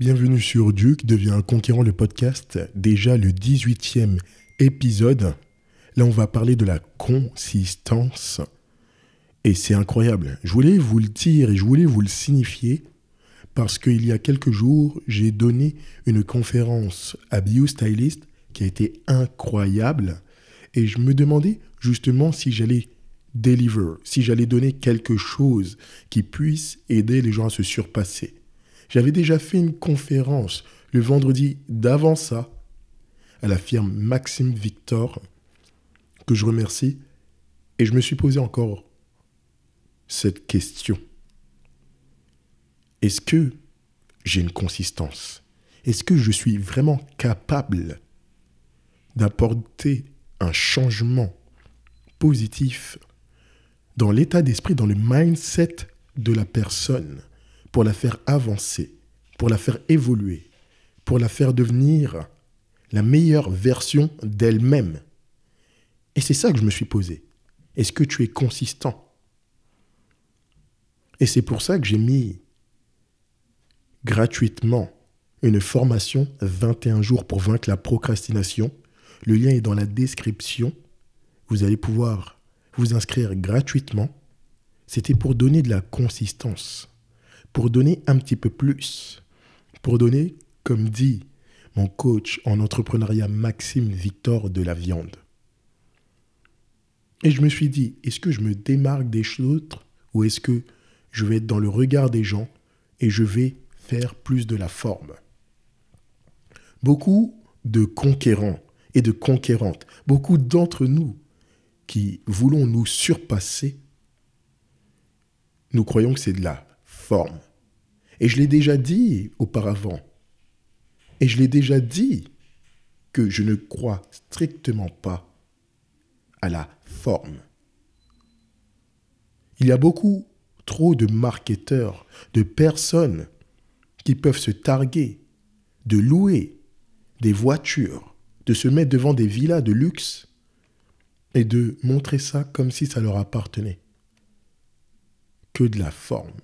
Bienvenue sur Duke devient un conquérant le podcast, déjà le 18e épisode. Là, on va parler de la consistance. Et c'est incroyable. Je voulais vous le dire et je voulais vous le signifier parce qu'il y a quelques jours, j'ai donné une conférence à BioStylist qui a été incroyable. Et je me demandais justement si j'allais deliver, si j'allais donner quelque chose qui puisse aider les gens à se surpasser. J'avais déjà fait une conférence le vendredi d'avant ça à la firme Maxime Victor, que je remercie, et je me suis posé encore cette question. Est-ce que j'ai une consistance? Est-ce que je suis vraiment capable d'apporter un changement positif dans l'état d'esprit, dans le mindset de la personne? Pour la faire avancer, pour la faire évoluer, pour la faire devenir la meilleure version d'elle-même. Et c'est ça que je me suis posé. Est-ce que tu es consistant? Et c'est pour ça que j'ai mis gratuitement une formation 21 jours pour vaincre la procrastination. Le lien est dans la description. Vous allez pouvoir vous inscrire gratuitement. C'était pour donner de la consistance, pour donner un petit peu plus, pour donner, comme dit mon coach en entrepreneuriat Maxime Victor de la viande. Et je me suis dit, est-ce que je me démarque des autres ou est-ce que je vais être dans le regard des gens et je vais faire plus de la forme? Beaucoup de conquérants et de conquérantes, beaucoup d'entre nous qui voulons nous surpasser, nous croyons que c'est de la Et je l'ai déjà dit auparavant, et je l'ai déjà dit que je ne crois strictement pas à la forme. Il y a beaucoup trop de marketeurs, de personnes qui peuvent se targuer de louer des voitures, de se mettre devant des villas de luxe et de montrer ça comme si ça leur appartenait. Que de la forme.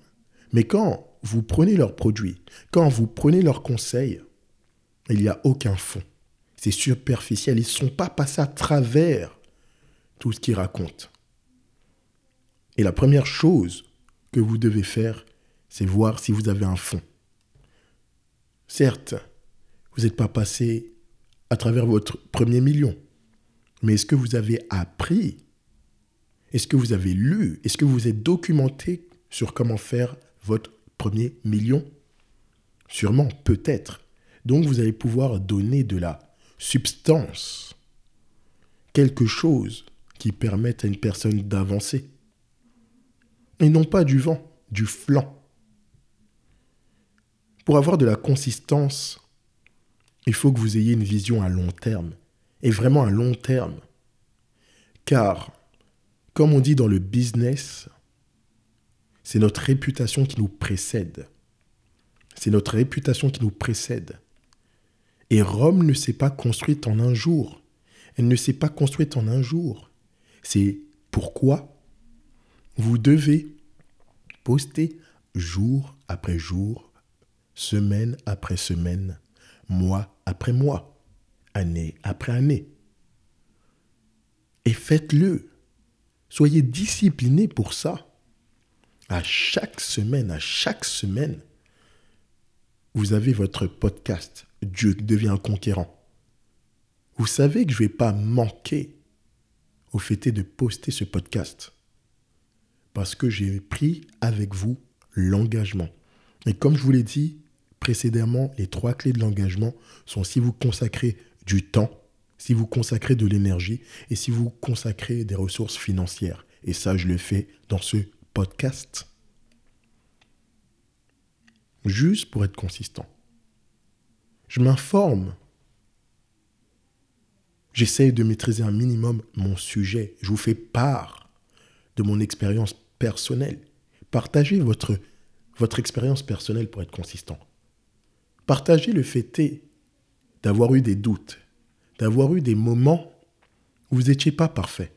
Mais quand vous prenez leurs produits, quand vous prenez leurs conseils, il n'y a aucun fond. C'est superficiel. Ils ne sont pas passés à travers tout ce qu'ils racontent. Et la première chose que vous devez faire, c'est voir si vous avez un fond. Certes, vous n'êtes pas passé à travers votre premier million, mais est-ce que vous avez appris? Est-ce que vous avez lu? Est-ce que vous êtes documenté sur comment faire votre premier million Sûrement, peut-être. Donc vous allez pouvoir donner de la substance, quelque chose qui permette à une personne d'avancer. Et non pas du vent, du flanc. Pour avoir de la consistance, il faut que vous ayez une vision à long terme, et vraiment à long terme. Car, comme on dit dans le business, c'est notre réputation qui nous précède. C'est notre réputation qui nous précède. Et Rome ne s'est pas construite en un jour. Elle ne s'est pas construite en un jour. C'est pourquoi vous devez poster jour après jour, semaine après semaine, mois après mois, année après année. Et faites-le. Soyez disciplinés pour ça. À chaque semaine, à chaque semaine, vous avez votre podcast Dieu devient un conquérant. Vous savez que je ne vais pas manquer au fait de poster ce podcast parce que j'ai pris avec vous l'engagement. Et comme je vous l'ai dit précédemment, les trois clés de l'engagement sont si vous consacrez du temps, si vous consacrez de l'énergie et si vous consacrez des ressources financières. Et ça, je le fais dans ce podcast. Juste pour être consistant. Je m'informe. J'essaye de maîtriser un minimum mon sujet. Je vous fais part de mon expérience personnelle. Partagez votre, votre expérience personnelle pour être consistant. Partagez le fait d'avoir eu des doutes, d'avoir eu des moments où vous n'étiez pas parfait.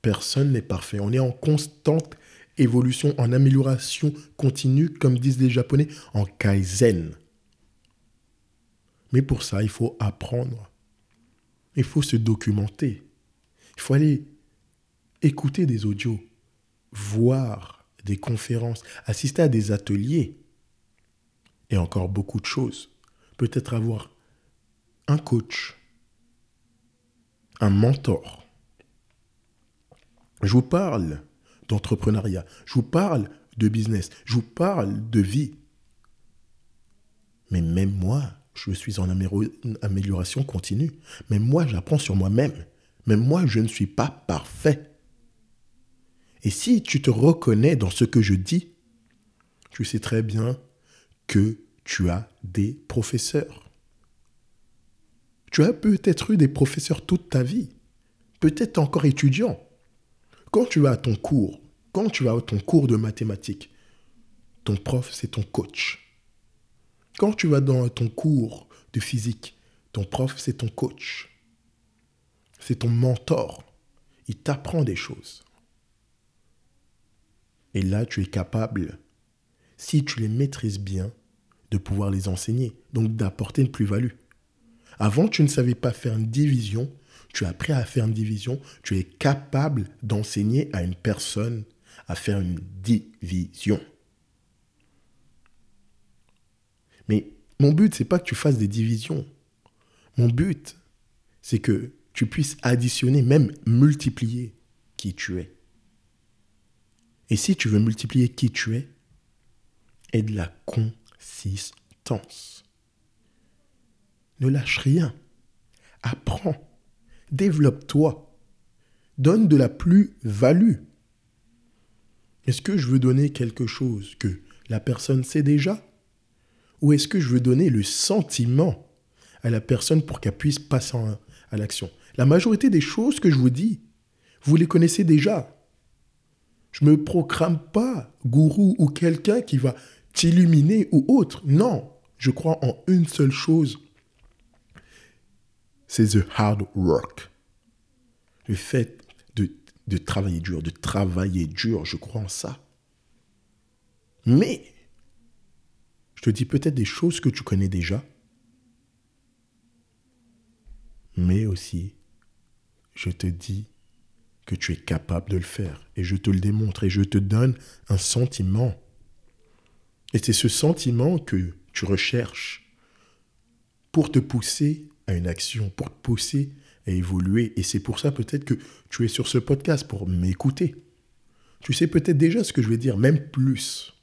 Personne n'est parfait. On est en constante évolution, en amélioration continue, comme disent les Japonais, en kaizen. Mais pour ça, il faut apprendre. Il faut se documenter. Il faut aller écouter des audios, voir des conférences, assister à des ateliers et encore beaucoup de choses. Peut-être avoir un coach, un mentor. Je vous parle d'entrepreneuriat, je vous parle de business, je vous parle de vie. Mais même moi, je suis en amélioration continue. Même moi, j'apprends sur moi-même. Même moi, je ne suis pas parfait. Et si tu te reconnais dans ce que je dis, tu sais très bien que tu as des professeurs. Tu as peut-être eu des professeurs toute ta vie, peut-être encore étudiant. Quand tu vas à ton cours, quand tu vas à ton cours de mathématiques, ton prof, c'est ton coach. Quand tu vas dans ton cours de physique, ton prof, c'est ton coach. C'est ton mentor. Il t'apprend des choses. Et là, tu es capable, si tu les maîtrises bien, de pouvoir les enseigner, donc d'apporter une plus-value. Avant, tu ne savais pas faire une division, tu as appris à faire une division, tu es capable d'enseigner à une personne à faire une division. Mais mon but, c'est pas que tu fasses des divisions. Mon but, c'est que tu puisses additionner, même multiplier qui tu es. Et si tu veux multiplier qui tu es, aie de la consistance. Ne lâche rien. Apprends. Développe-toi. Donne de la plus-value. Est-ce que je veux donner quelque chose que la personne sait déjà? Ou est-ce que je veux donner le sentiment à la personne pour qu'elle puisse passer à l'action? La majorité des choses que je vous dis, vous les connaissez déjà. Je ne me proclame pas gourou ou quelqu'un qui va t'illuminer ou autre. Non, je crois en une seule chose. C'est the hard work. Le fait de, de travailler dur, de travailler dur, je crois en ça. Mais, je te dis peut-être des choses que tu connais déjà, mais aussi, je te dis que tu es capable de le faire. Et je te le démontre et je te donne un sentiment. Et c'est ce sentiment que tu recherches pour te pousser à une action, pour te pousser à évoluer. Et c'est pour ça peut-être que tu es sur ce podcast, pour m'écouter. Tu sais peut-être déjà ce que je vais dire, même plus.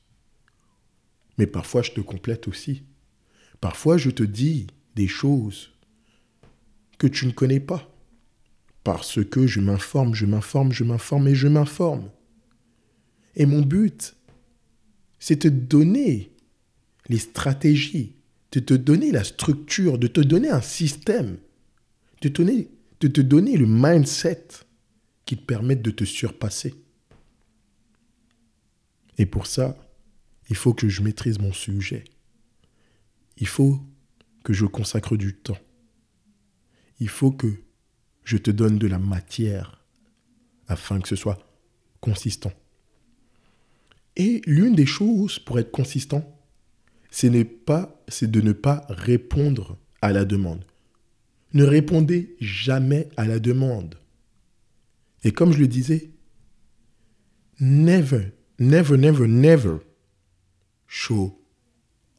Mais parfois je te complète aussi. Parfois je te dis des choses que tu ne connais pas. Parce que je m'informe, je m'informe, je m'informe et je m'informe. Et mon but, c'est de te donner les stratégies, de te donner la structure, de te donner un système, de te donner, le mindset qui te permette de te surpasser. Et pour ça, il faut que je maîtrise mon sujet. Il faut que je consacre du temps. Il faut que je te donne de la matière afin que ce soit consistant. Et l'une des choses pour être consistant, c'est de ne pas répondre à la demande. Ne répondez jamais à la demande. Et comme je le disais, never, never, never, never show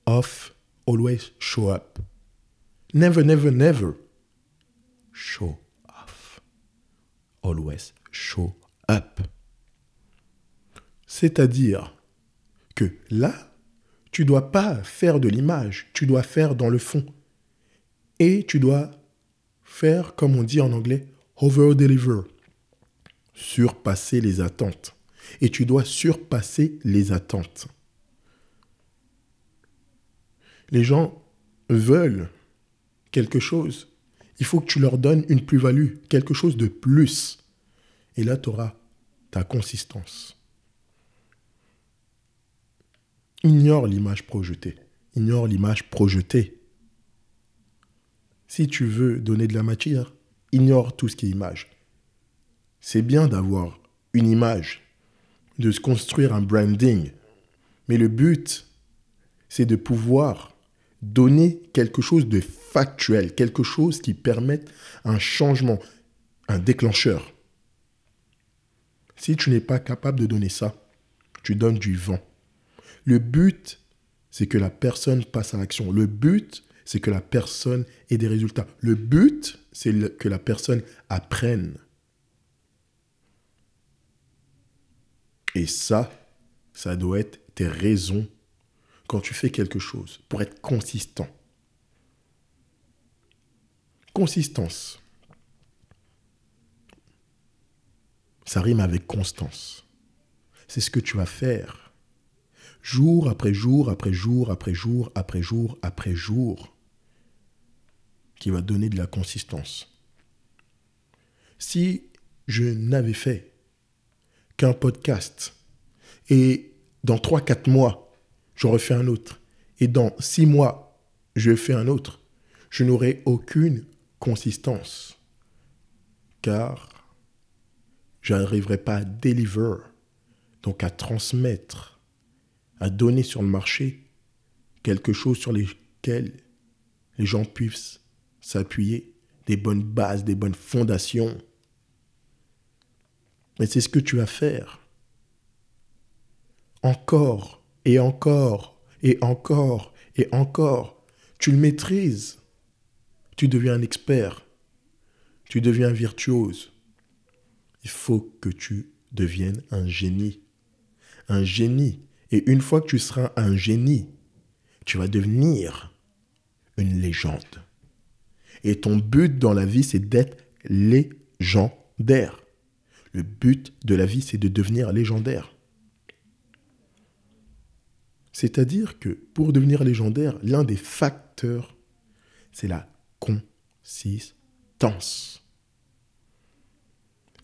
off, always show up. Never, never, never show always show up. C'est-à-dire que là, tu dois pas faire de l'image, tu dois faire dans le fond. Et tu dois faire, comme on dit en anglais, over-deliver. Surpasser les attentes. Et tu dois surpasser les attentes. Les gens veulent quelque chose il faut que tu leur donnes une plus-value, quelque chose de plus. Et là, tu auras ta consistance. Ignore l'image projetée. Ignore l'image projetée. Si tu veux donner de la matière, ignore tout ce qui est image. C'est bien d'avoir une image, de se construire un branding. Mais le but, c'est de pouvoir Donner quelque chose de factuel, quelque chose qui permette un changement, un déclencheur. Si tu n'es pas capable de donner ça, tu donnes du vent. Le but, c'est que la personne passe à l'action. Le but, c'est que la personne ait des résultats. Le but, c'est que la personne apprenne. Et ça, ça doit être tes raisons quand tu fais quelque chose pour être consistant. Consistance. Ça rime avec constance. C'est ce que tu vas faire. Jour après jour, après jour, après jour, après jour, après jour, qui va donner de la consistance. Si je n'avais fait qu'un podcast et dans 3-4 mois, j'en refais un autre, et dans 6 mois, je fais un autre, je n'aurai aucune consistance. Car je n'arriverai pas à deliver, donc à transmettre, à donner sur le marché quelque chose sur lequel les gens puissent s'appuyer, des bonnes bases, des bonnes fondations. Mais c'est ce que tu vas faire. Encore et encore et encore et encore. Tu le maîtrises. Tu deviens un expert. Tu deviens virtuose. Il faut que tu deviennes un génie. Un génie. Et une fois que tu seras un génie, tu vas devenir une légende. Et ton but dans la vie, c'est d'être légendaire. Le but de la vie, c'est de devenir légendaire. C'est-à-dire que pour devenir légendaire, l'un des facteurs, c'est la consistance.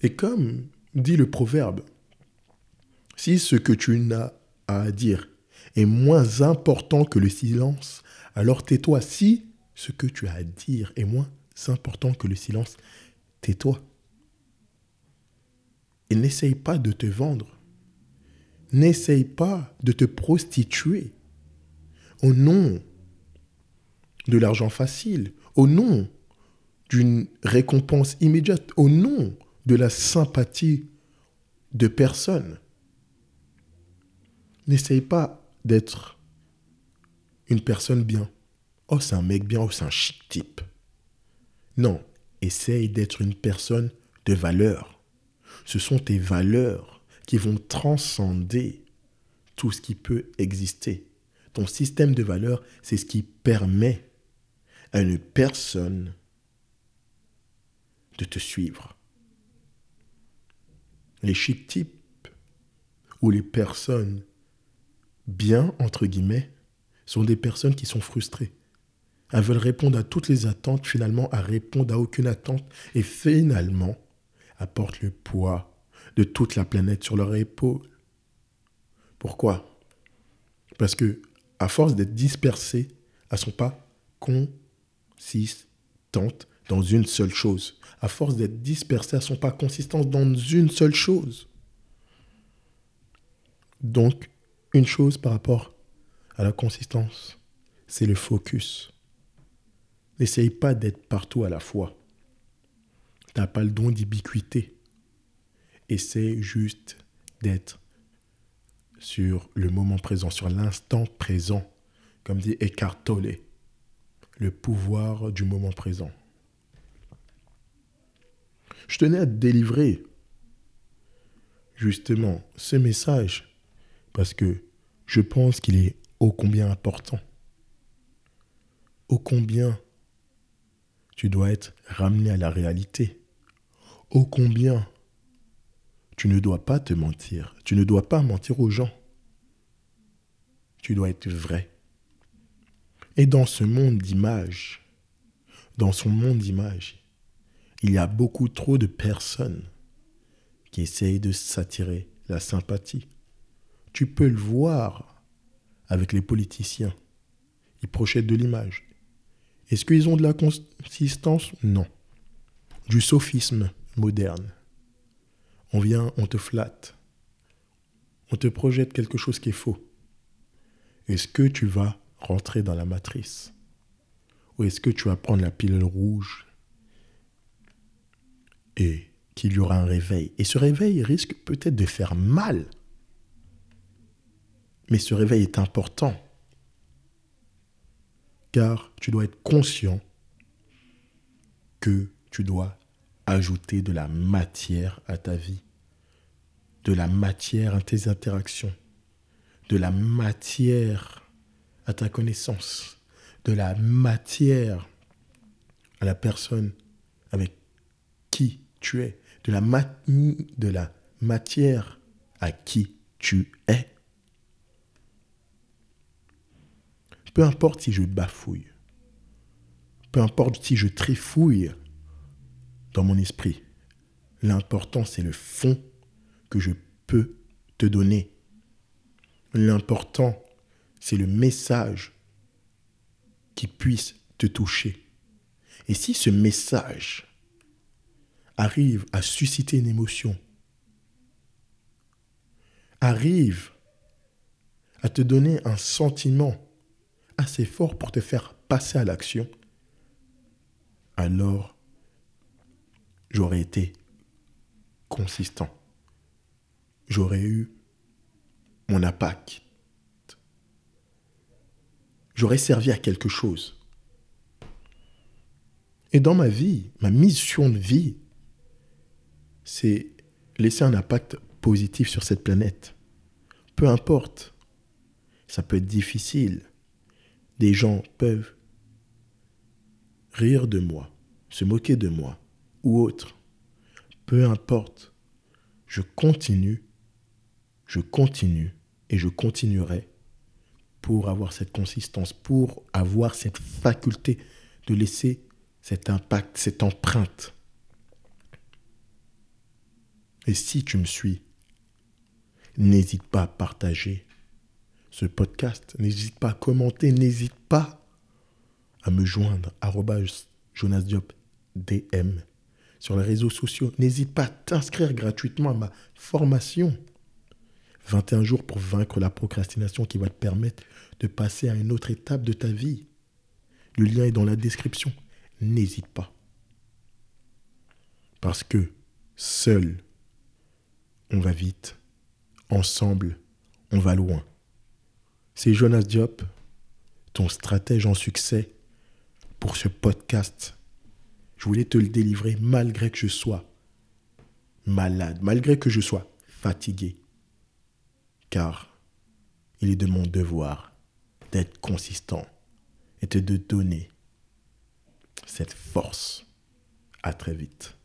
Et comme dit le proverbe, si ce que tu n'as à dire est moins important que le silence, alors tais-toi. Si ce que tu as à dire est moins important que le silence, tais-toi. Et n'essaye pas de te vendre. N'essaye pas de te prostituer au nom de l'argent facile, au nom d'une récompense immédiate, au nom de la sympathie de personne. N'essaye pas d'être une personne bien. Oh, c'est un mec bien, oh, c'est un chic type. Non, essaye d'être une personne de valeur. Ce sont tes valeurs qui vont transcender tout ce qui peut exister. Ton système de valeurs, c'est ce qui permet à une personne de te suivre. Les chic types ou les personnes bien, entre guillemets, sont des personnes qui sont frustrées. Elles veulent répondre à toutes les attentes, finalement, elles répondent à aucune attente et finalement apportent le poids de toute la planète sur leur épaule. Pourquoi? Parce que, à force d'être dispersées, elles ne sont pas consistantes dans une seule chose. À force d'être dispersées, elles ne sont pas consistantes dans une seule chose. Donc, une chose par rapport à la consistance, c'est le focus. N'essaye pas d'être partout à la fois. Tu n'as pas le don d'ubiquité. Essaye juste d'être sur le moment présent, sur l'instant présent, comme dit Eckhart Tolle, le pouvoir du moment présent. Je tenais à délivrer justement ce message parce que je pense qu'il est ô combien important, ô combien tu dois être ramené à la réalité, ô combien tu ne dois pas te mentir. Tu ne dois pas mentir aux gens. Tu dois être vrai. Et dans ce monde d'images, dans son monde d'images, il y a beaucoup trop de personnes qui essayent de s'attirer la sympathie. Tu peux le voir avec les politiciens. Ils projettent de l'image. Est-ce qu'ils ont de la consistance? Non. Du sophisme moderne. On vient, on te flatte. On te projette quelque chose qui est faux. Est-ce que tu vas rentrer dans la matrice? Ou est-ce que tu vas prendre la pilule rouge et qu'il y aura un réveil? Et ce réveil risque peut-être de faire mal. Mais ce réveil est important. Car tu dois être conscient que tu dois ajouter de la matière à ta vie, de la matière à tes interactions, de la matière à ta connaissance, de la matière à la personne avec qui tu es, de la, matière à qui tu es. Peu importe si je bafouille, peu importe si je trifouille dans mon esprit, l'important c'est le fond que je peux te donner. L'important c'est le message qui puisse te toucher. Et si ce message arrive à susciter une émotion, arrive à te donner un sentiment assez fort pour te faire passer à l'action, alors j'aurais été consistant. J'aurais eu mon impact. J'aurais servi à quelque chose. Et dans ma vie, ma mission de vie, c'est laisser un impact positif sur cette planète. Peu importe. Ça peut être difficile. Des gens peuvent rire de moi, se moquer de moi ou autre. Peu importe. Je continue, je continue et je continuerai pour avoir cette consistance, pour avoir cette faculté de laisser cet impact, cette empreinte et si tu me suis, n'hésite pas à partager ce podcast, n'hésite pas à commenter, n'hésite pas à me joindre, Jonas sur les réseaux sociaux. N'hésite pas à t'inscrire gratuitement à ma formation. 21 jours pour vaincre la procrastination qui va te permettre de passer à une autre étape de ta vie. Le lien est dans la description. N'hésite pas. Parce que seul on va vite. Ensemble, on va loin. C'est Jonas Diop, ton stratège en succès pour ce podcast. Je voulais te le délivrer malgré que je sois malade, malgré que je sois fatigué. Car il est de mon devoir d'être consistant et de donner cette force. À très vite.